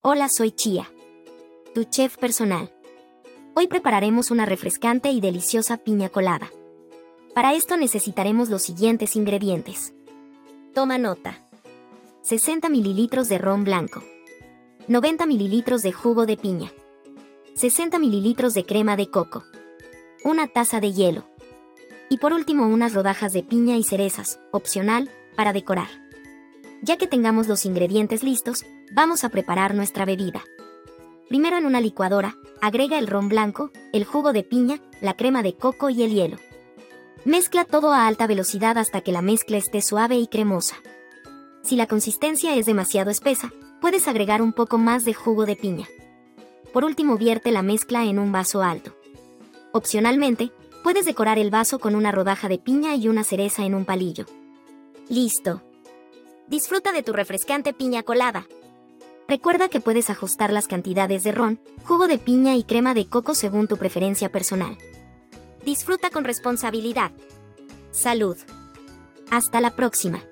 Hola, soy Chia, tu chef personal. Hoy prepararemos una refrescante y deliciosa piña colada. Para esto necesitaremos los siguientes ingredientes. Toma nota. 60 ml de ron blanco. 90 ml de jugo de piña. 60 ml de crema de coco. Una taza de hielo. Y por último unas rodajas de piña y cerezas, opcional, para decorar. Ya que tengamos los ingredientes listos, vamos a preparar nuestra bebida. Primero en una licuadora, agrega el ron blanco, el jugo de piña, la crema de coco y el hielo. Mezcla todo a alta velocidad hasta que la mezcla esté suave y cremosa. Si la consistencia es demasiado espesa, puedes agregar un poco más de jugo de piña. Por último, vierte la mezcla en un vaso alto. Opcionalmente, puedes decorar el vaso con una rodaja de piña y una cereza en un palillo. Listo. Disfruta de tu refrescante piña colada. Recuerda que puedes ajustar las cantidades de ron, jugo de piña y crema de coco según tu preferencia personal. Disfruta con responsabilidad. Salud. Hasta la próxima.